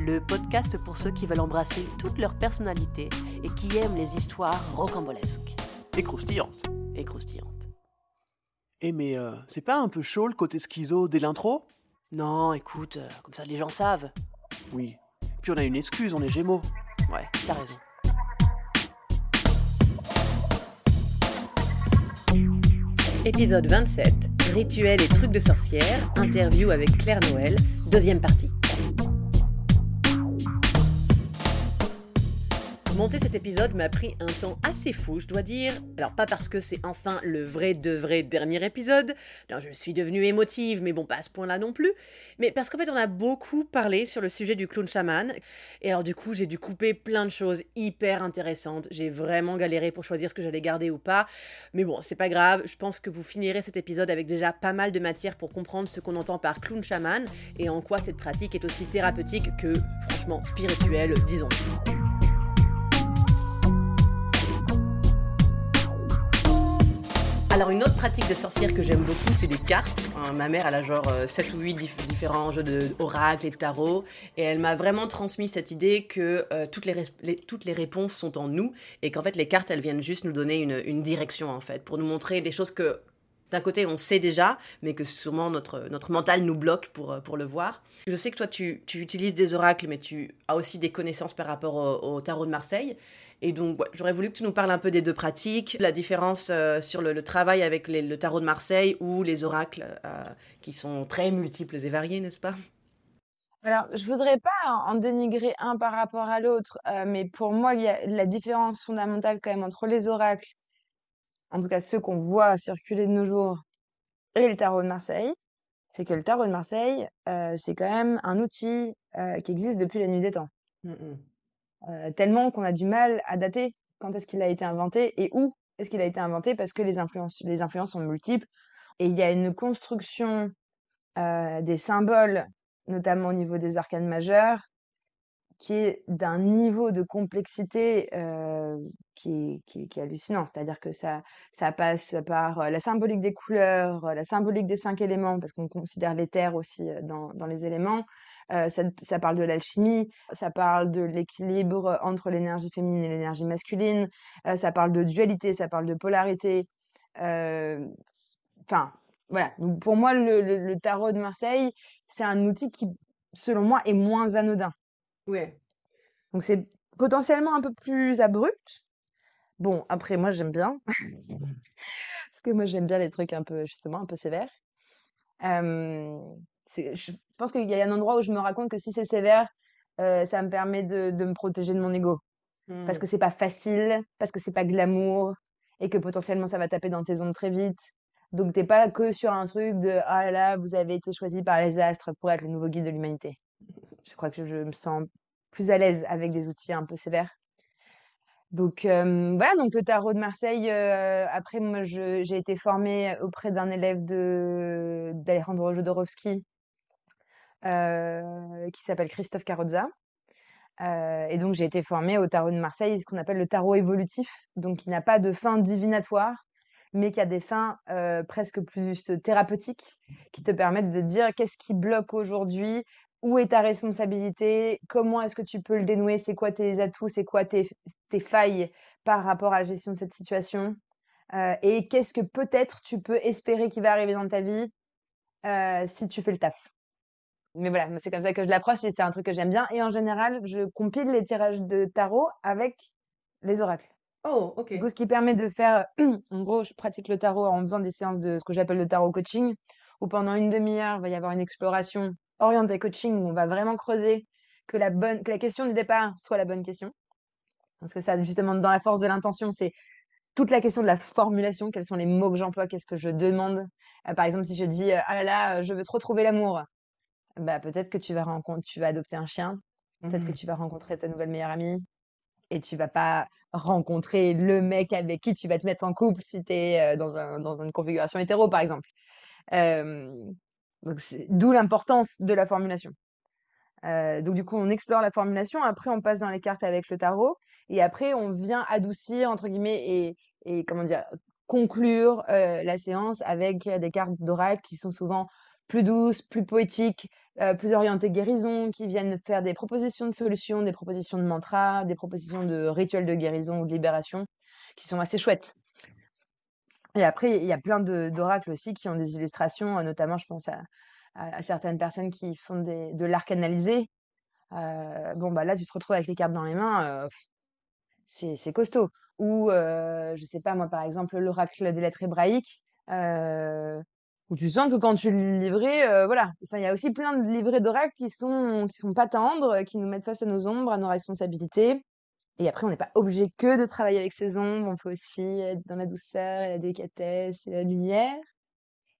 le podcast pour ceux qui veulent embrasser toute leur personnalité et qui aiment les histoires rocambolesques Et croustillante. et croustillantes. Eh mais euh, c'est pas un peu chaud le côté schizo dès l'intro? Non, écoute, euh, comme ça les gens savent. Oui. Puis on a une excuse, on est gémeaux. Ouais, t'as raison. Épisode 27, Rituels et trucs de sorcière, interview avec Claire Noël, deuxième partie. Monter cet épisode m'a pris un temps assez fou, je dois dire. Alors pas parce que c'est enfin le vrai de vrai dernier épisode. Non, je suis devenue émotive, mais bon, pas à ce point-là non plus. Mais parce qu'en fait, on a beaucoup parlé sur le sujet du clown chaman. Et alors du coup, j'ai dû couper plein de choses hyper intéressantes. J'ai vraiment galéré pour choisir ce que j'allais garder ou pas. Mais bon, c'est pas grave. Je pense que vous finirez cet épisode avec déjà pas mal de matière pour comprendre ce qu'on entend par clown chaman et en quoi cette pratique est aussi thérapeutique que, franchement, spirituelle, disons. Alors une autre pratique de sorcière que j'aime beaucoup, c'est des cartes. Hein, ma mère, elle a genre euh, 7 ou 8 dif- différents jeux de oracle et de tarot. Et elle m'a vraiment transmis cette idée que euh, toutes, les, toutes les réponses sont en nous. Et qu'en fait, les cartes, elles viennent juste nous donner une, direction, en fait. Pour nous montrer des choses que, d'un côté, on sait déjà, mais que sûrement notre, notre mental nous bloque pour, euh, pour le voir. Je sais que toi, tu, tu utilises des oracles, mais tu as aussi des connaissances par rapport au tarot de Marseille. Et donc, ouais, j'aurais voulu que tu nous parles un peu des deux pratiques, la différence euh, sur le, le travail avec les- le tarot de Marseille ou les oracles euh, qui sont très multiples et variés, n'est-ce pas? Alors, je voudrais pas en dénigrer un par rapport à l'autre, euh, mais pour moi, il y a la différence fondamentale quand même entre les oracles, en tout cas ceux qu'on voit circuler de nos jours, et le tarot de Marseille, c'est que le tarot de Marseille, c'est quand même un outil qui existe depuis la nuit des temps. Euh, tellement qu'on a du mal à dater quand est-ce qu'il a été inventé et où est-ce qu'il a été inventé? Parce que les influences, les influences sont multiples et il y a une construction euh, des symboles, notamment au niveau des arcanes majeures, qui est d'un niveau de complexité euh, qui, qui, qui est hallucinant. C'est-à-dire que ça, ça passe par la symbolique des couleurs, la symbolique des cinq éléments, parce qu'on considère les terres aussi dans, dans les éléments. Euh, ça, ça parle de l'alchimie, ça parle de l'équilibre entre l'énergie féminine et l'énergie masculine, euh, ça parle de dualité, ça parle de polarité. Enfin, voilà. Donc, pour moi, le, le- le tarot de Marseille, c'est un outil qui, selon moi, est moins anodin. Ouais. Donc c'est potentiellement un peu plus abrupt. Bon, après, moi, j'aime bien. Parce que moi, j'aime bien les trucs un peu, justement, un peu sévères. Euh, je pense qu'il y a un endroit où je me raconte que si c'est sévère, euh, ça me permet de, de me protéger de mon ego. Parce que c'est pas facile, parce que c'est pas glamour, et que potentiellement ça va taper dans tes ondes très vite. Donc t'es pas que sur un truc de ah là là, vous avez été choisi par les astres pour être le nouveau guide de l'humanité. Je crois que je me sens plus à l'aise avec des outils un peu sévères. Donc euh, voilà, donc le tarot de Marseille. euh, après, moi, j'ai été formée auprès d'un élève d'Alejandro Jodorowsky euh, qui s'appelle Christophe Carrozza. Euh, et donc, j'ai été formée au tarot de Marseille, ce qu'on appelle le tarot évolutif, donc qui n'a pas de fin divinatoire, mais qui a des fins euh, presque plus thérapeutiques, qui te permettent de dire qu'est-ce qui bloque aujourd'hui, où est ta responsabilité, comment est-ce que tu peux le dénouer, c'est quoi tes atouts, c'est quoi tes, failles par rapport à la gestion de cette situation, et qu'est-ce que peut-être tu peux espérer qui va arriver dans ta vie si tu fais le taf. Mais voilà, c'est comme ça que je l'approche et c'est un truc que j'aime bien. Et en général, je compile les tirages de tarot avec les oracles. Oh, ok. Du coup, ce qui permet de faire, en gros, je pratique le tarot en faisant des séances de ce que j'appelle le tarot coaching, où pendant une demi-heure, il va y avoir une exploration orientée coaching, où on va vraiment creuser que la bonne, que la question du départ soit la bonne question. Parce que ça, justement, dans la force de l'intention, c'est toute la question de la formulation, quels sont les mots que j'emploie, qu'est-ce que je demande? Euh, par exemple, si je dis, euh, ah là là, euh, je veux trop trouver l'amour, bah, peut-être que tu vas rencontrer, tu vas adopter un chien, peut-être que Mhm. tu vas rencontrer ta nouvelle meilleure amie, Et tu vas pas rencontrer le mec avec qui tu vas te mettre en couple si tu es dans, un, dans une configuration hétéro, par exemple. donc d'où l'importance de la formulation. donc du coup, on explore la formulation. Après, on passe dans les cartes avec le tarot. Et après, on vient adoucir, entre guillemets, et, et comment dire, conclure la séance avec des cartes d'oracle qui sont souvent plus douces, plus poétiques, plus orientées guérison, qui viennent faire des propositions de solutions, des propositions de mantras, des propositions de rituels de guérison ou de libération, qui sont assez chouettes. Et après, il y a plein d'oracles aussi qui ont des illustrations, notamment, je pense à, certaines personnes qui font de l'arc analysé. bon, bah là, tu te retrouves avec les cartes dans les mains, c'est costaud. Ou, je sais pas, moi, par exemple, l'oracle des lettres hébraïques, où tu sens que quand tu le livrais, voilà. Enfin, il y a aussi plein de livrets d'oracles qui sont, qui sont pas tendres, qui nous mettent face à nos ombres, à nos responsabilités. Et après, on n'est pas obligé que de travailler avec ces ombres, on peut aussi être dans la douceur et la délicatesse et la lumière.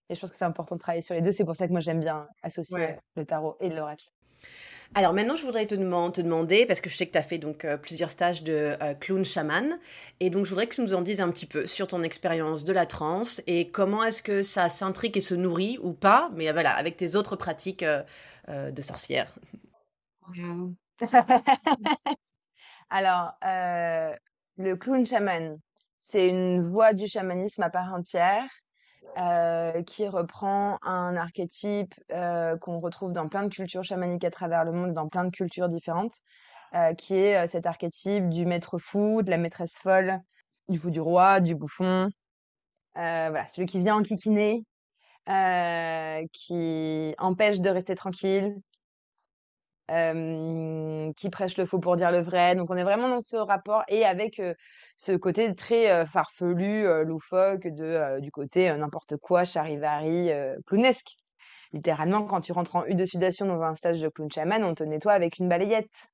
Et je pense que c'est important de travailler sur les deux. C'est pour ça que moi, j'aime bien associer le tarot et l'oracle. Alors maintenant, je voudrais te, demander, parce que je sais que tu as fait donc euh, plusieurs stages de euh, clown chaman, et donc je voudrais que tu nous en dises un petit peu sur ton expérience de la transe et comment est-ce que ça s'intrigue et se nourrit ou pas, mais voilà, avec tes autres pratiques euh, de sorcière. Alors, le clown chaman, c'est une voie du chamanisme à part entière. Euh, qui reprend un archétype euh, qu'on retrouve dans plein de cultures chamaniques à travers le monde, dans plein de cultures différentes, euh, qui est cet archétype du maître fou, de la maîtresse folle, du fou du roi, du bouffon. voilà, celui qui vient enquiquiner, qui empêche de rester tranquille, qui prêche le faux pour dire le vrai. Donc on est vraiment dans ce rapport et avec ce côté très farfelu, loufoque de du côté n'importe quoi, charivari, clownesque. Littéralement, quand tu rentres en U de sudation dans un stage de clown chaman, on te nettoie avec une balayette.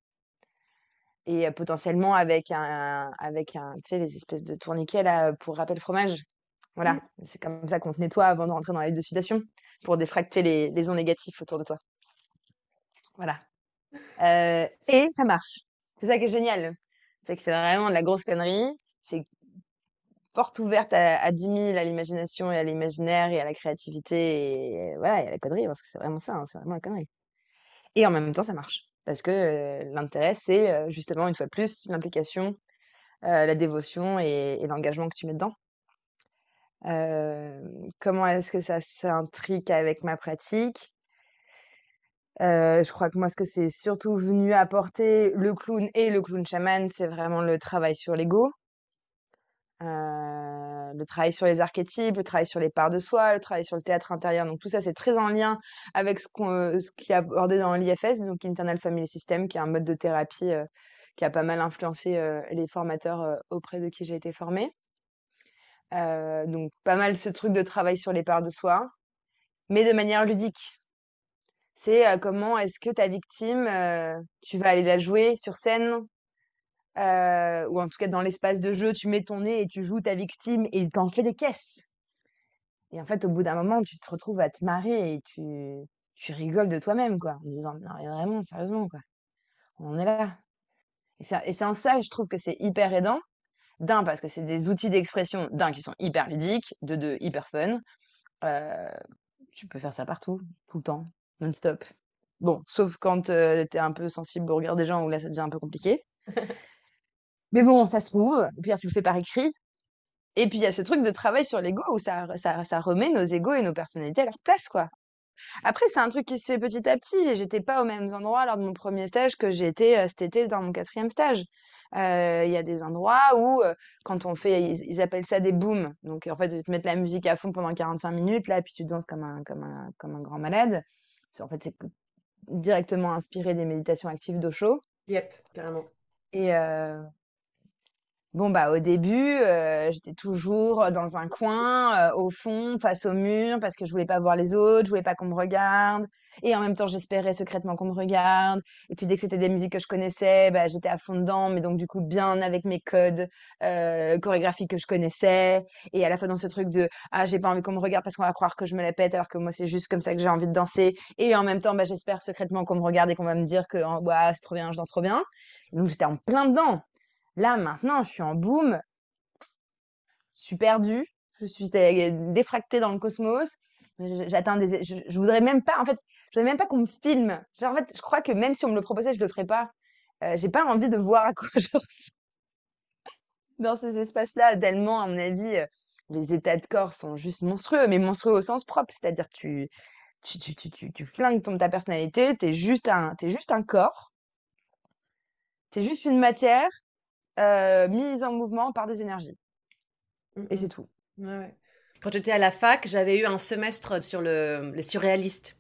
Et potentiellement avec un, avec un, tu sais, les espèces de tourniquets là pour rappel fromage. Voilà, mmh. c'est comme ça qu'on te nettoie avant de rentrer dans la U de sudation pour défracter les, les ondes négatives autour de toi. Voilà. Euh, et ça marche. C'est ça qui est génial. C'est que c'est vraiment de la grosse connerie. C'est porte ouverte à, à 10 000 à l'imagination et à l'imaginaire et à la créativité et, voilà, et à la connerie, parce que c'est vraiment ça, hein, c'est vraiment la connerie. Et en même temps, ça marche. Parce que euh, l'intérêt, c'est euh, justement, une fois de plus, l'implication, la dévotion et, et l'engagement que tu mets dedans. comment est-ce que ça s'intrique avec ma pratique? Je crois que moi, ce que c'est surtout venu apporter le clown et le clown chaman, c'est vraiment le travail sur l'ego. le travail sur les archétypes, le travail sur les parts de soi, le travail sur le théâtre intérieur. Donc tout ça, c'est très en lien avec ce, qu'on, ce qui est abordé dans l'IFS, donc Internal Family System, qui est un mode de thérapie qui a pas mal influencé les formateurs auprès de qui j'ai été formée. donc pas mal ce truc de travail sur les parts de soi, mais de manière ludique. C'est comment est-ce que ta victime, tu vas aller la jouer sur scène, ou en tout cas dans l'espace de jeu, tu mets ton nez et tu joues ta victime et il t'en fait des caisses. Et en fait, au bout d'un moment, tu te retrouves à te marrer et tu, rigoles de toi-même, quoi, en disant, non, vraiment, sérieusement, quoi, on est là. Et c'est en ça, je trouve que c'est hyper aidant. D'un, parce que c'est des outils d'expression, d'un, qui sont hyper ludiques, de deux, hyper fun. tu peux faire ça partout, tout le temps non-stop. Bon, sauf quand tu es un peu sensible au regard des gens, où là, ça devient un peu compliqué. Mais bon, ça se trouve. Et puis, tu le fais par écrit. Et puis, il y a ce truc de travail sur l'ego où ça, ça, ça remet nos égos et nos personnalités à leur place, quoi. Après, c'est un truc qui se fait petit à petit. J'étais pas aux mêmes endroits lors de mon premier stage que j'ai été cet été dans mon quatrième stage. Il y a des endroits où, quand on fait, ils, appellent ça des booms. Donc, en fait, ils te mettent la musique à fond pendant 45 minutes, là, puis tu danses comme un, comme un, comme un grand malade. En fait, c'est directement inspiré des méditations actives d'Osho. Yep, carrément. Et, euh, Bon, bah, au début, euh, j'étais toujours dans un coin, euh, au fond, face au mur, parce que je voulais pas voir les autres, je voulais pas qu'on me regarde. Et en même temps, j'espérais secrètement qu'on me regarde. Et puis, dès que c'était des musiques que je connaissais, bah, j'étais à fond dedans, mais donc, du coup, bien avec mes codes euh, chorégraphiques que je connaissais. Et à la fois dans ce truc de Ah, j'ai pas envie qu'on me regarde parce qu'on va croire que je me la pète, alors que moi, c'est juste comme ça que j'ai envie de danser. Et en même temps, bah, j'espère secrètement qu'on me regarde et qu'on va me dire que oh, c'est trop bien, je danse trop bien. donc, j'étais en plein dedans. Là, maintenant, je suis en boom, je suis perdue, je suis dé- défractée dans le cosmos. J'atteins des, je, je voudrais même pas, en fait, je voudrais même pas qu'on me filme. Genre, en fait, je crois que même si on me le proposait, je le ferais pas. Euh, j'ai pas envie de voir à quoi je ressemble dans ces espaces-là, tellement, à mon avis, euh, les états de corps sont juste monstrueux, mais monstrueux au sens propre. C'est-à-dire que tu, tu, tu, tu, tu, flingues ton, ta personnalité, t'es juste un, t'es juste un corps, t'es juste une matière euh, mise en mouvement par des énergies. Et c'est tout. Ouais, ouais. Quand j'étais à la fac, j'avais eu un semestre sur le, les surréalistes.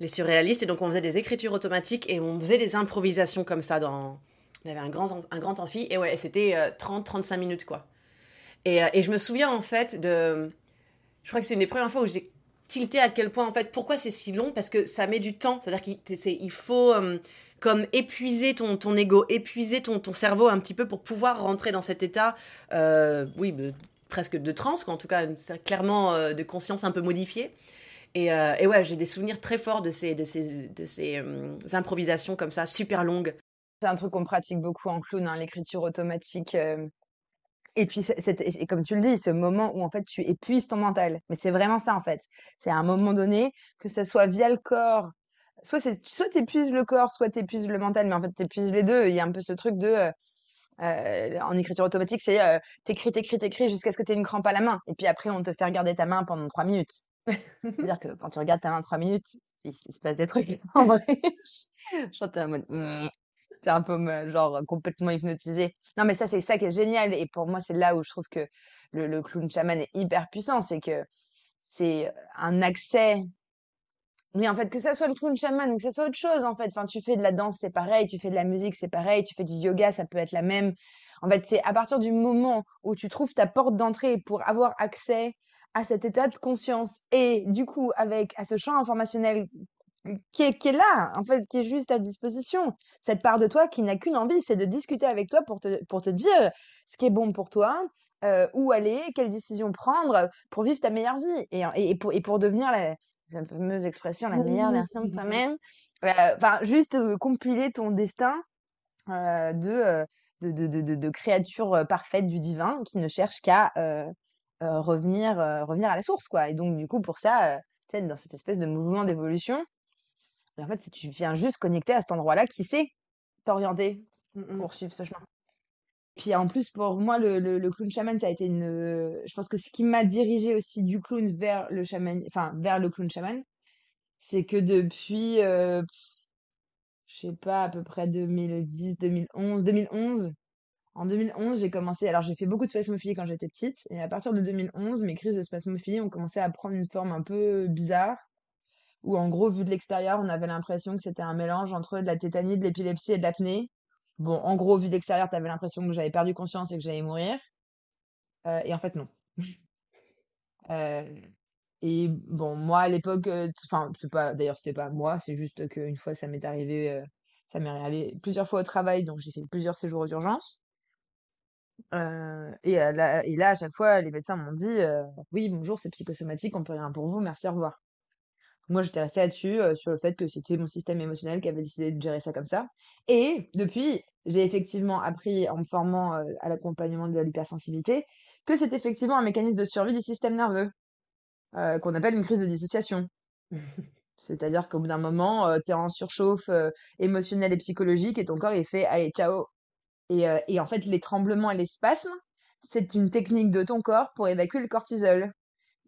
Les surréalistes, et donc on faisait des écritures automatiques et on faisait des improvisations comme ça dans... Y avait un grand, un grand amphi, et ouais, c'était 30-35 minutes, quoi. Et, euh, et je me souviens, en fait, de... Je crois que c'est une des premières fois où j'ai tilté à quel point, en fait, pourquoi c'est si long Parce que ça met du temps. C'est-à-dire qu'il il faut... euh, comme épuiser ton, ego, épuiser ton, cerveau un petit peu pour pouvoir rentrer dans cet état, euh, oui, presque de transe, en tout cas, clairement euh, de conscience un peu modifiée. Et, euh, et ouais, j'ai des souvenirs très forts de ces, de ces, de ces improvisations comme ça, super longues. C'est un truc qu'on pratique beaucoup en clown, hein, l'écriture automatique. Et puis, et comme tu le dis, ce moment où en fait tu épuises ton mental. Mais c'est vraiment ça en fait. C'est à un moment donné, que ce soit via le corps, soit c'est soit t'épuises le corps, soit t'épuises le mental, mais en fait t'épuises les deux. Il y a un peu ce truc de euh, euh, en écriture automatique, c'est euh, t'écris, t'écris, t'écris jusqu'à ce que t'aies une crampe à la main. Et puis après, on te fait regarder ta main pendant trois minutes. C'est-à-dire que quand tu regardes ta main trois minutes, il, se passe des trucs. En vrai, je t'es en mode. mm. T'es un peu me- genre complètement hypnotisé. Non, mais ça, c'est ça qui est génial. Et pour moi, c'est là où je trouve que le clown chaman est hyper puissant. C'est que c'est un accès. Mais en fait, que ça soit le clown chaman ou que ça soit autre chose, en fait. Enfin, tu fais de la danse, c'est pareil. Tu fais de la musique, c'est pareil. Tu fais du yoga, ça peut être la même. En fait, c'est à partir du moment où tu trouves ta porte d'entrée pour avoir accès à cet état de conscience et du coup, avec à ce champ informationnel qui est, qui est là, en fait, qui est juste à disposition. Cette part de toi qui n'a qu'une envie, c'est de discuter avec toi pour te, pour te dire ce qui est bon pour toi, euh, où aller, quelle décision prendre pour vivre ta meilleure vie et, et, pour, et pour devenir la, cette fameuse expression, la meilleure version de toi-même. Euh, Enfin, juste compiler ton destin de, de, de, de, créature parfaite du divin qui ne cherche qu'à revenir, revenir à la source, quoi. Et donc, du coup, pour ça, sais, dans cette espèce de mouvement d'évolution, et en fait, si tu viens juste connecter à cet endroit-là, qui sait t'orienter Mm, pour suivre ce chemin? Puis en plus, pour moi, le, clown chaman, ça a été une. Je pense que ce qui m'a dirigé aussi du clown vers le chaman, enfin vers le clown chaman, c'est que depuis, euh, je sais pas, à peu près 2010, 2011, 2011. En 2011, j'ai commencé. Alors, j'ai fait beaucoup de spasmophilie quand j'étais petite, et à partir de 2011, mes crises de spasmophilie ont commencé à prendre une forme un peu bizarre où en gros, vu de l'extérieur, on avait l'impression que c'était un mélange entre de la tétanie, de l'épilepsie et de l'apnée. Bon, en gros, vu de l'extérieur, tu avais l'impression que j'avais perdu conscience et que j'allais mourir. Euh, et en fait, non. Euh, et bon, moi, à l'époque, euh, enfin, c'est pas, d'ailleurs, c'était pas moi, c'est juste qu'une fois, ça m'est arrivé, arrivé plusieurs fois au travail, donc j'ai fait plusieurs séjours aux urgences. Et, là, et là, à chaque fois, les médecins m'ont dit, oui, bonjour, c'est psychosomatique, on peut rien pour vous, merci, au revoir. Moi, j'étais restée là-dessus, euh, sur le fait que c'était mon système émotionnel qui avait décidé de gérer ça comme ça. Et depuis, j'ai effectivement appris en me formant euh, à l'accompagnement de l'hypersensibilité que c'est effectivement un mécanisme de survie du système nerveux, euh, qu'on appelle une crise de dissociation. C'est-à-dire qu'au bout d'un moment, tu es en surchauffe émotionnelle et psychologique et ton corps, il fait allez, ciao. Et, et en fait, les tremblements et les spasmes, c'est une technique de ton corps pour évacuer le cortisol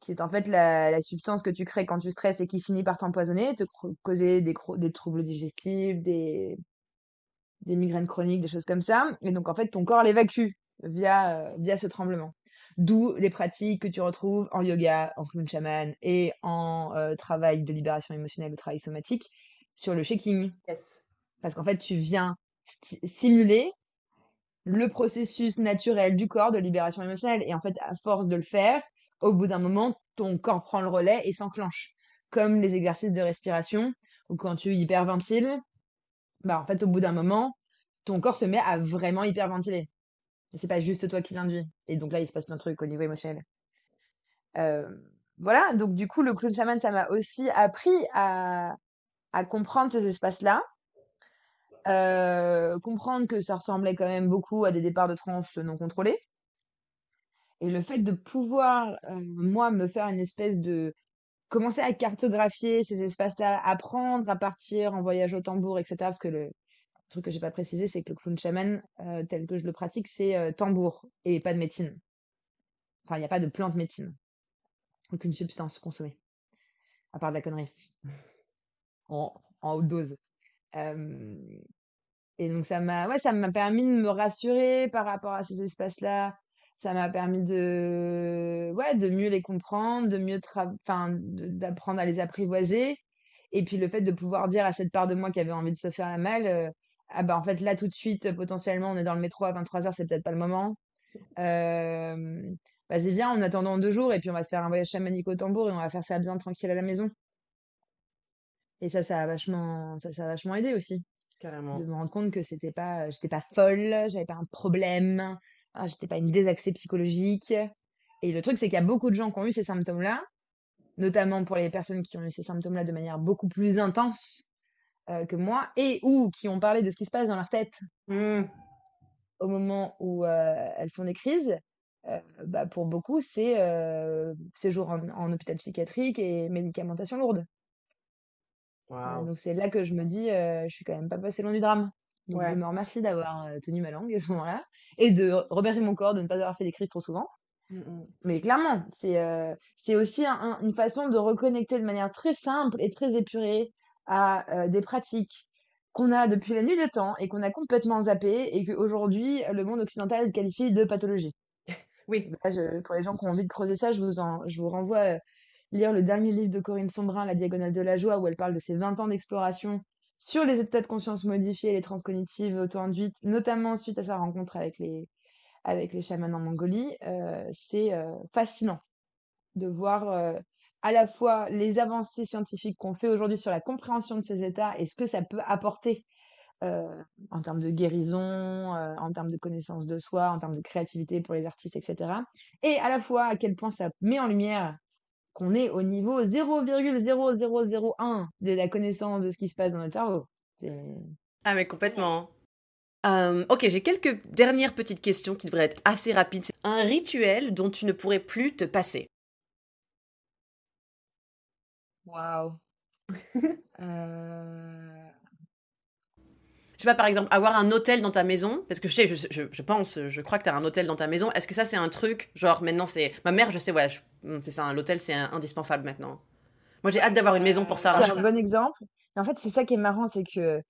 qui est en fait la, la substance que tu crées quand tu stresses et qui finit par t'empoisonner, te causer des, troubles digestifs, des, des migraines chroniques, des choses comme ça. Et donc, en fait, ton corps l'évacue via, euh, via ce tremblement. D'où les pratiques que tu retrouves en yoga, en clown shaman et en euh, travail de libération émotionnelle, le travail somatique, sur le shaking. Yes. Parce qu'en fait, tu viens simuler le processus naturel du corps de libération émotionnelle. Et en fait, à force de le faire, au bout d'un moment, ton corps prend le relais et s'enclenche. Comme les exercices de respiration, ou quand tu hyperventiles, bah en fait, au bout d'un moment, ton corps se met à vraiment hyperventiler. C'est pas juste toi qui l'induis. Et donc là, il se passe plein de trucs au niveau émotionnel. Euh, voilà, donc du coup, le clown shaman, ça m'a aussi appris à, comprendre ces espaces-là, Heu, comprendre que ça ressemblait quand même beaucoup à des départs de transe non contrôlés et le fait de pouvoir, heu, moi, me faire une espèce de commencer à cartographier ces espaces-là, apprendre à partir en voyage au tambour et cetera. Parce que le truc que j'ai pas précisé, c'est que le clown chaman, heu, tel que je le pratique, c'est, heu, tambour et pas de médecine. Enfin, il y a pas de plante médecine. Aucune substance consommée, à part de la connerie. En haute dose. Et donc ça m'a ouais, ça m'a permis de me rassurer par rapport à ces espaces-là. Ça m'a permis de ouais, de mieux les comprendre, de mieux enfin, de d'apprendre à les apprivoiser et puis le fait de pouvoir dire à cette part de moi qui avait envie de se faire la malle, heu: «Ah bah, en fait, là, tout de suite, potentiellement, on est dans le métro à 23:00, c'est peut-être pas le moment. Hem, vas-y, viens, on attend dans 2 jours et puis on va se faire un voyage chamanique au tambour et on va faire ça bien tranquille à la maison». Et ça, ça a vachement ça, ça a vachement aidé aussi. De Carrément. me rendre compte que c'était pas, j'étais pas folle, j'avais pas un problème, ah, j'étais pas une désaxée psychologique et le truc, c'est qu'il y a beaucoup de gens qui ont eu ces symptômes-là, notamment pour les personnes qui ont eu ces symptômes-là de manière beaucoup plus intense, heu, que moi et ou qui ont parlé de ce qui se passe dans leur tête Mmh. au moment où, heu, elles font des crises. Heu, bah, pour beaucoup, c'est, séjour en en hôpital psychiatrique et médicamentation lourde. Donc c'est là que je me dis, «Je suis quand même pas passée loin du drame». Donc je me remercie d'avoir, tenu ma langue à ce moment-là et de remercier mon corps de ne pas avoir fait des crises trop souvent. Mmh mh. Mais clairement, c'est, aussi un un une façon de reconnecter de manière très simple et très épurée à, des pratiques qu'on a depuis la nuit des temps et qu'on a complètement zappées et qu'aujourd'hui, le monde occidental qualifie de pathologie. Oui. Là, je pour les gens qui ont envie de creuser ça, je vous en je vous renvoie, heu, lire le dernier livre de Corinne Sombrin, La diagonale de la joie, où elle parle de ses 20 ans d'exploration sur les états de conscience modifiés les transcognitives auto-induites, notamment suite à sa rencontre avec les avec en Mongolie. Heu, c'est, heu, fascinant de voir, heu, à la fois les avancées scientifiques qu'on fait aujourd'hui sur la compréhension de ces états et ce que ça peut apporter, en termes de guérison, en termes de connaissance de soi, en termes de créativité pour les artistes et cetera et à la fois à quel point ça met en lumière qu'on est au niveau 0,0001 de la connaissance de ce qui se passe dans notre cerveau. Ah mais complètement. Hem, OK, j'ai quelques dernières petites questions qui devraient être assez rapides. C'est un rituel dont tu ne pourrais plus te passer? waouh! Je sais pas, par exemple, avoir un hôtel dans ta maison, parce que je sais, je pense, je crois que tu as un hôtel dans ta maison. Est-ce que ça, c'est un truc, genre maintenant c'est ma mère, je sais, ouais, mmh, c'est ça, l'hôtel, c'est in indispensable maintenant. Moi, j'ai hâte d'avoir une maison pour ça c'est un bon exemple. En fait, c'est ça qui est marrant, c'est que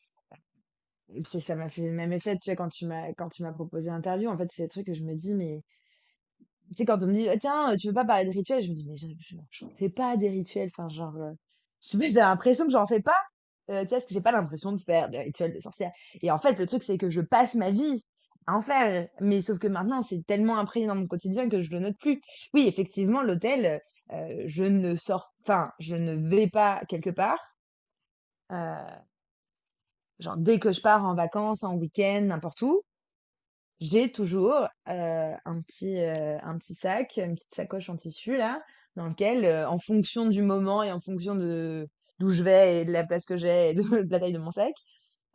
ça m'a fait le même effet, tu vois, quand tu m'as proposé l'interview, en fait, c'est le truc que je me dis: «Mais» tu sais, quand on me dit: «Ah tiens, tu veux pas parler de rituels?» je me dis: «Mais je fais pas des rituels», enfin genre, sais pas, j'ai l'impression que j'en fais pas, heu, tu vois? Parce que j'ai pas l'impression de faire des rituels de sorcière et en fait, le truc, c'est que je passe ma vie à en faire, mais sauf que maintenant, c'est tellement imprégné dans mon quotidien que je le note plus. Oui, effectivement, l'hôtel, heu, je ne sors enfin, je ne vais pas quelque part, heu, genre dès que je pars en vacances, en week-end, n'importe où, j'ai toujours, un petit, un petit sac, une petite sacoche en tissu là, dans lequel, en fonction du moment et en fonction de d'où je vais et de la place que j'ai et de la taille de mon sac,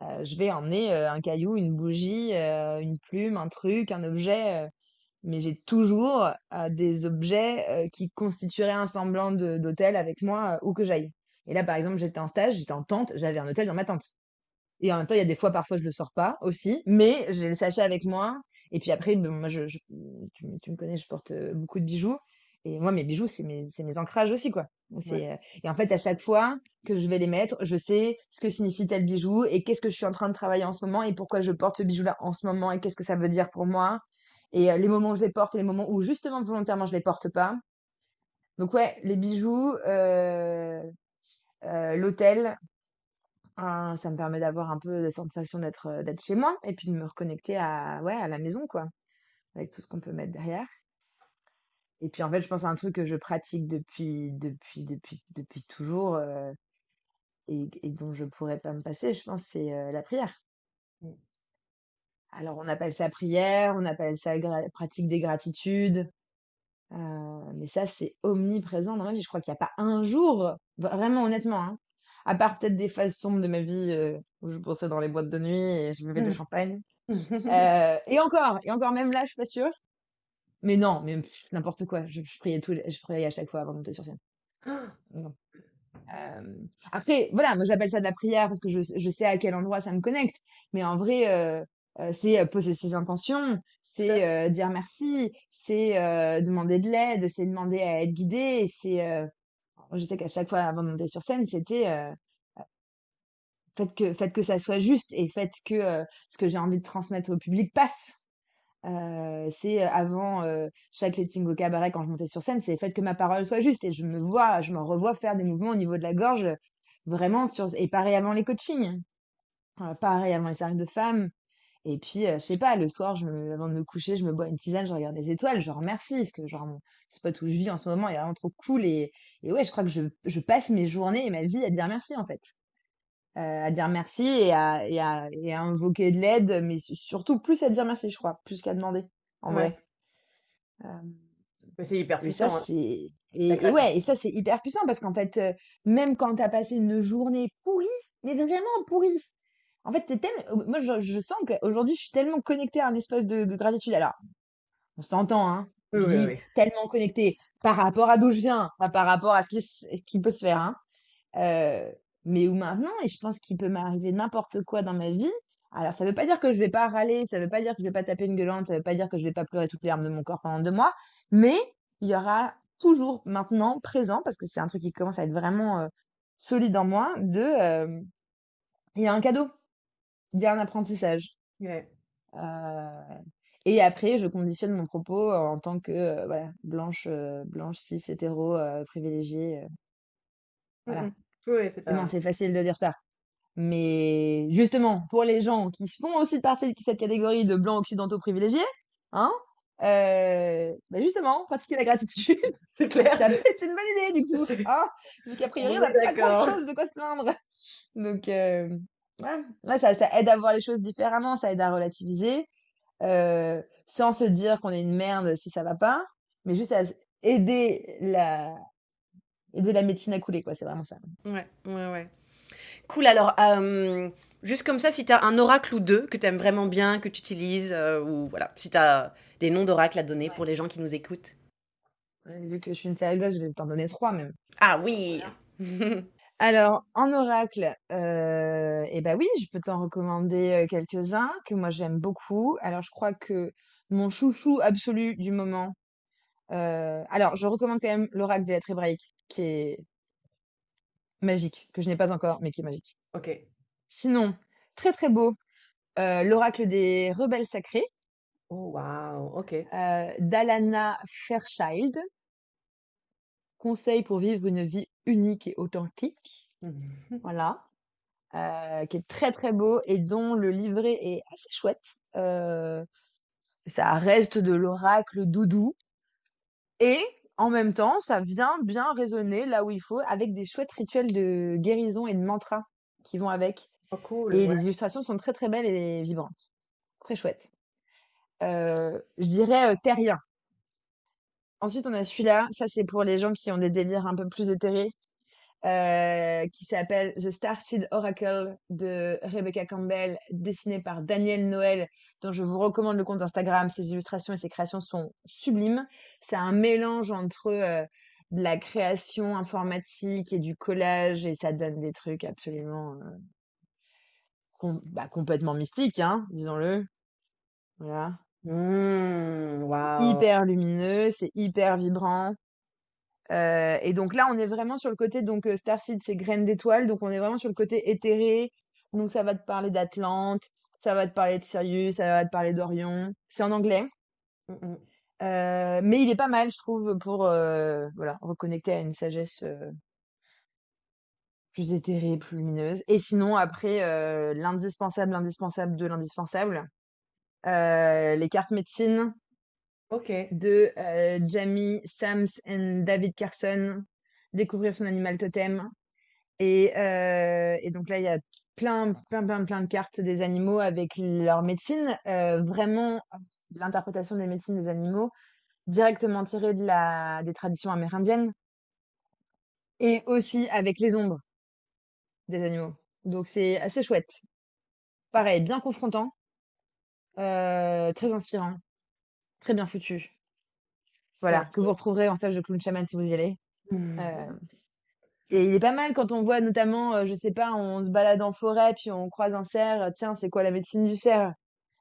heu, je vais emmener, heu, un caillou, une bougie, heu, une plume, un truc, un objet, mais j'ai toujours, des objets, qui constitueraient un semblant d'hôtel avec moi, où que j'aille. Et là, par exemple, j'étais en stage, j'étais en tente, j'avais un hôtel dans ma tente. Et en même temps, il y a des fois, parfois, je le sors pas aussi, mais j'ai le sachet avec moi. Et puis après, bon, moi, je, tu, me connais, je porte euh, beaucoup de bijoux. Et moi, mes bijoux, c'est mes, mes ancrages aussi, quoi. Ouais. Et en fait, à chaque fois que je vais les mettre, je sais ce que signifie tel bijou et qu'est-ce que je suis en train de travailler en ce moment et pourquoi je porte ce bijou-là en ce moment et qu'est-ce que ça veut dire pour moi. Et les moments où je les porte et les moments où, justement, volontairement, je les porte pas. Donc, ouais, les bijoux, euh, euh, l'hôtel, Hein, ça me permet d'avoir un peu la sensation d'être, d'être chez moi et puis de me reconnecter à ouais, à la maison, quoi, avec tout ce qu'on peut mettre derrière et puis, en fait, je pense à un truc que je pratique depuis depuis depuis depuis toujours, heu et et dont je pourrais pas me passer, je pense, c'est, heu, la prière. Mmh. Alors on appelle ça prière, on appelle ça pratique des gratitudes, heu, mais ça, c'est omniprésent dans ma vie. Je crois qu'il y a pas un jour, vraiment honnêtement, hein, À part peut-être des phases sombres de ma vie euh, où je bossais dans les boîtes de nuit et je buvais du champagne. Euh, et encore, et encore même là, je suis pas sûre. Mais non, mais n'importe quoi. Je, je priais tout, je priais à chaque fois avant de monter sur scène. Non. Euh, après, voilà, moi j'appelle ça de la prière parce que je, je sais à quel endroit ça me connecte. Mais en vrai, euh, euh, c'est poser ses intentions, c'est dire merci, c'est demander de l'aide, c'est demander à être guidé. C'est, je sais qu'à chaque fois avant de monter sur scène, c'était faites que faites que ça soit juste et faites que ce que j'ai envie de transmettre au public passe. C'est avant chaque letting au cabaret quand je montais sur scène, c'est faites que ma parole soit juste et je me vois, je me revois faire des mouvements au niveau de la gorge vraiment sur et pareil avant les coachings, pareil avant les cercles de femmes. Et puis, je sais pas, le soir, je avant de me coucher, je me bois une tisane, je regarde les étoiles, je remercie, parce que genre, mon spot où je vis en ce moment est vraiment trop cool. Et, ouais, je crois que je, passe mes journées et ma vie à dire merci, en fait à dire merci et à, et à, et à invoquer de l'aide, mais su- surtout plus à dire merci, je crois, plus qu'à demander, en Ouais. vrai. Euh, c'est hyper ça, puissant. hein. Et, ouais, et ça, c'est hyper puissant parce qu'en fait, euh, même quand t'as passé une journée pourrie, mais vraiment pourrie, en fait, t'es tellement... Moi, je, je sens qu'aujourd'hui, je suis tellement connectée à un espace de, de gratitude. Alors, on s'entend, hein. Oui, Je oui, dis oui. tellement connectée par rapport à d'où je viens, pas par rapport à ce qui, peut se faire, hein. Euh, mais où maintenant, et je pense qu'il peut m'arriver n'importe quoi dans ma vie. Alors, ça veut pas dire que je vais pas râler, ça veut pas dire que je vais pas taper une gueulante, ça veut pas dire que je vais pas pleurer toutes les larmes de mon corps pendant deux mois, mais il y aura toujours maintenant présent, parce que c'est un truc qui commence à être vraiment euh, solide en moi, de, euh, il y a un cadeau, il y a un apprentissage. Ouais. Euh, et après, je conditionne mon propos en tant que voilà, blanche, blanche, cis, hétéro, privilégiée. voilà. Oui, c'est facile de dire ça. Mais justement, pour les gens qui font aussi partie de cette catégorie de blancs occidentaux privilégiés, hein, euh, bah justement, pratiquer la gratitude, C'est clair. ça peut être une bonne idée du coup. Hein Donc a priori, On n'a pas grand-chose de quoi se plaindre. Donc euh, ouais, Ouais, ça, ça aide à voir les choses différemment, ça aide à relativiser, euh, sans se dire qu'on est une merde si ça va pas, mais juste à aider la, aider la médecine à couler, quoi. C'est vraiment ça. Ouais, ouais, ouais. Cool, alors, euh, juste comme ça, si tu as un oracle ou deux que tu aimes vraiment bien, que tu utilises, euh, ou voilà, si tu as des noms d'oracles à donner pour les gens qui nous écoutent. Vu que je suis une gosse, je vais t'en donner trois même. Ah oui Alors, en oracle, euh, eh ben oui, je peux t'en recommander quelques-uns que moi j'aime beaucoup. Alors, je crois que mon chouchou absolu du moment. Euh, alors, je recommande quand même l'oracle des lettres hébraïques, qui est magique, que je n'ai pas encore, mais qui est magique. Ok. Sinon, très très beau, euh, l'oracle des rebelles sacrés, Oh, waouh, ok. euh, d'Alana Fairchild. Conseil pour vivre une vie unique et authentique. Voilà. euh, qui est très très beau et dont le livret est assez chouette. Ça reste de l'oracle doudou. Et en même temps, ça vient bien résonner là où il faut avec des chouettes rituels de guérison et de mantra qui vont avec. Oh, cool. Et ouais. les illustrations sont très très belles et vibrantes. Très chouettes. Euh, je dirais euh, terrien. Ensuite, on a celui-là. Ça, c'est pour les gens qui ont des délires un peu plus éthérés. Euh, qui s'appelle The Starseed Oracle de Rebecca Campbell, dessiné par Daniel Noël, dont je vous recommande le compte Instagram. Ses illustrations et ses créations sont sublimes. C'est un mélange entre euh, de la création informatique et du collage, et ça donne des trucs absolument euh, com- bah, complètement mystiques, hein, disons-le. Voilà. Mmh. Hyper lumineux, c'est hyper vibrant. Euh, et donc là, on est vraiment sur le côté, donc euh, Starseed, c'est graines d'étoiles, donc on est vraiment sur le côté éthéré. Donc ça va te parler d'Atlante, ça va te parler de Sirius, ça va te parler d'Orion. C'est en anglais, Mhm. euh, mais il est pas mal, je trouve, pour voilà, reconnecter à une sagesse plus éthérée, plus lumineuse. Et sinon, après, euh, l'indispensable, l'indispensable de l'indispensable, euh, les cartes médecine Ok. de euh, Jamie Sams et David Carson, découvrir son animal totem. Et, euh, donc là, il y a plein, plein, plein, de cartes des animaux avec leur médecine, euh, vraiment l'interprétation des médecines des animaux directement tirée de la, des traditions amérindiennes et aussi avec les ombres. des animaux. Donc c'est assez chouette. Pareil, bien confrontant, très inspirant, très bien foutu. Voilà, que vous retrouverez en stage de clown chaman si vous y allez. Mmh. Euh, et il est pas mal quand on voit notamment, euh, je sais pas, on se balade en forêt puis on croise un cerf. Tiens, c'est quoi la médecine du cerf?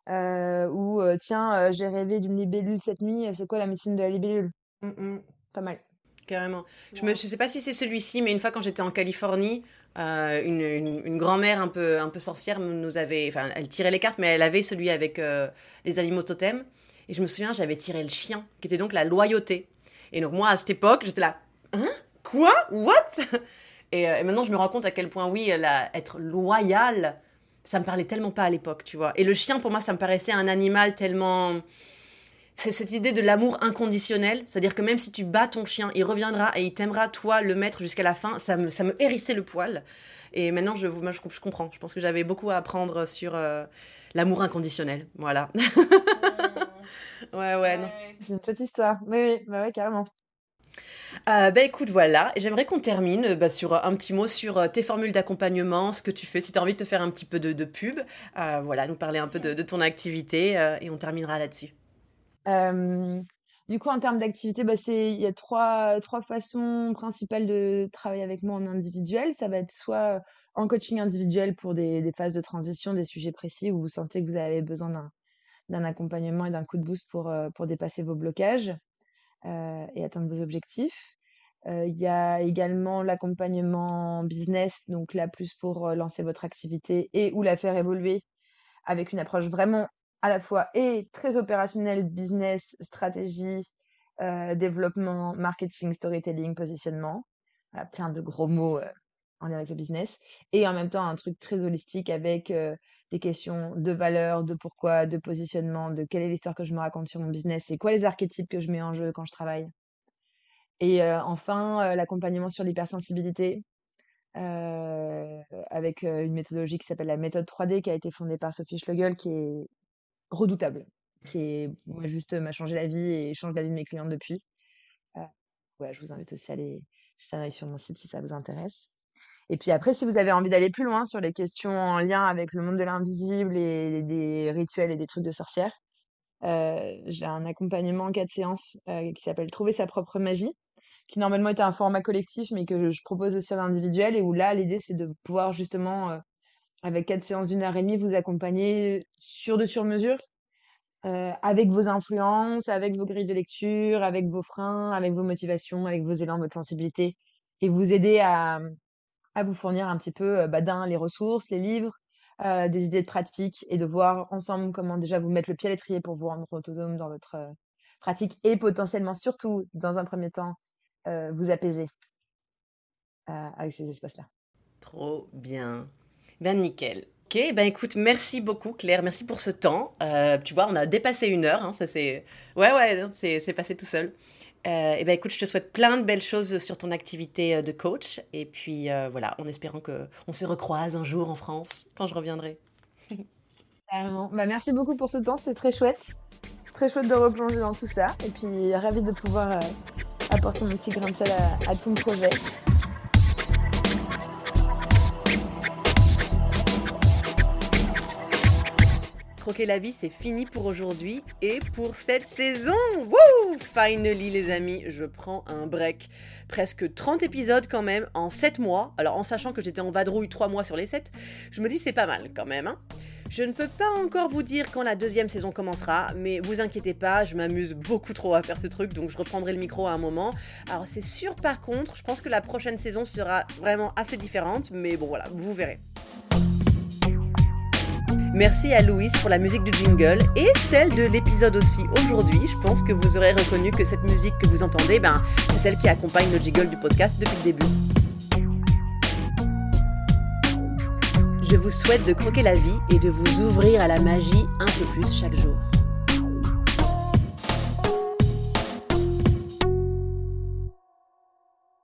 Euh, Ou euh, tiens, euh, j'ai rêvé d'une libellule cette nuit. C'est quoi la médecine de la libellule? Mm, mm. Pas mal. Carrément. Je ne sais pas si c'est celui-ci, mais une fois quand j'étais en Californie, euh, une, une- une grand-mère un peu, un peu sorcière nous avait... Enfin, elle tirait les cartes, mais elle avait celui avec euh, les animaux totems. Et je me souviens, j'avais tiré le chien, qui était donc la loyauté. Et donc moi, à cette époque, j'étais là... Hein? Quoi? What? Et, euh, et maintenant, je me rends compte à quel point, oui, être loyal, ça me parlait tellement pas à l'époque, tu vois. Et le chien, pour moi, ça me paraissait un animal tellement... C'est cette idée de l'amour inconditionnel, c'est-à-dire que même si tu bats ton chien, il reviendra et il t'aimera, toi, le maître jusqu'à la fin. Ça me, ça me hérissait le poil. Et maintenant, je, je comprends. Je pense que j'avais beaucoup à apprendre sur euh, l'amour inconditionnel. Voilà. ouais, ouais, non. C'est une petite histoire. Oui, oui, bah ouais, carrément. Euh, bah écoute, voilà. J'aimerais qu'on termine bah, sur euh, un petit mot sur euh, tes formules d'accompagnement, ce que tu fais, si tu as envie de te faire un petit peu de, de pub. euh, voilà, nous parler un peu de, de ton activité euh, et on terminera là-dessus. Du coup, en termes d'activité, bah, c'est, il y a trois, trois façons principales de travailler avec moi en individuel. Ça va être soit en coaching individuel pour des, des phases de transition, des sujets précis où vous sentez que vous avez besoin d'un, d'un accompagnement et d'un coup de boost pour, euh, pour dépasser vos blocages euh, et atteindre vos objectifs. Euh, Il y a également l'accompagnement business, donc là plus pour lancer votre activité et ou la faire évoluer avec une approche vraiment à la fois et très opérationnelle, business, stratégie, développement, marketing, storytelling, positionnement. Voilà, plein de gros mots en lien avec le business. Et en même temps, un truc très holistique avec des questions de valeur, de pourquoi, de positionnement, de quelle est l'histoire que je me raconte sur mon business, et quoi les archétypes que je mets en jeu quand je travaille. Et enfin, l'accompagnement sur l'hypersensibilité, euh, avec une méthodologie qui s'appelle la méthode 3D, qui a été fondée par Sophie Schlegel, qui est redoutable, qui est, moi, juste m'a changé la vie et change la vie de mes clients depuis. Ouais, je vous invite aussi à aller jeter un œil sur mon site si ça vous intéresse. Et puis après, si vous avez envie d'aller plus loin sur les questions en lien avec le monde de l'invisible et des rituels et des trucs de sorcière, euh, j'ai un accompagnement en quatre séances euh, qui s'appelle Trouver sa propre magie, qui normalement était un format collectif, mais que je propose aussi en individuel, et où là, l'idée, c'est de pouvoir justement, euh, avec quatre séances d'une heure et demie, vous accompagner sur de sur mesure, euh, avec vos influences, avec vos grilles de lecture, avec vos freins, avec vos motivations, avec vos élans, votre sensibilité, et vous aider à, à vous fournir un petit peu, euh, bah, d'un, les ressources, les livres, euh, des idées de pratique, et de voir ensemble comment déjà vous mettre le pied à l'étrier pour vous rendre autonome dans votre euh, pratique, et potentiellement, surtout, dans un premier temps, euh, vous apaiser avec ces espaces-là. Trop bien. Ben nickel. Ok, ben écoute, merci beaucoup Claire, merci pour ce temps. Tu vois, on a dépassé une heure, hein, ça c'est... Ouais, ouais, c'est passé tout seul. Euh, et ben écoute, je te souhaite plein de belles choses sur ton activité euh, de coach. Et puis euh, voilà, en espérant que on se recroise un jour en France, quand je reviendrai. Bah, merci beaucoup pour ce temps, c'était très chouette. Très chouette de replonger dans tout ça. Et puis, ravie de pouvoir euh, apporter mon petit grain de sel à ton projet. Croquer la vie, c'est fini pour aujourd'hui et pour cette saison. Wouh Finally, les amis, je prends un break. Presque 30 épisodes quand même en 7 mois. Alors, en sachant que j'étais en vadrouille 3 mois sur les 7, je me dis c'est pas mal quand même. hein. Je ne peux pas encore vous dire quand la deuxième saison commencera, mais vous inquiétez pas, je m'amuse beaucoup trop à faire ce truc, donc je reprendrai le micro à un moment. Alors, c'est sûr par contre, je pense que la prochaine saison sera vraiment assez différente, mais bon voilà, vous verrez. Merci à Louise pour la musique du jingle et celle de l'épisode aussi aujourd'hui. Je pense que vous aurez reconnu que cette musique que vous entendez, ben, c'est celle qui accompagne le jingle du podcast depuis le début. Je vous souhaite de croquer la vie et de vous ouvrir à la magie un peu plus chaque jour.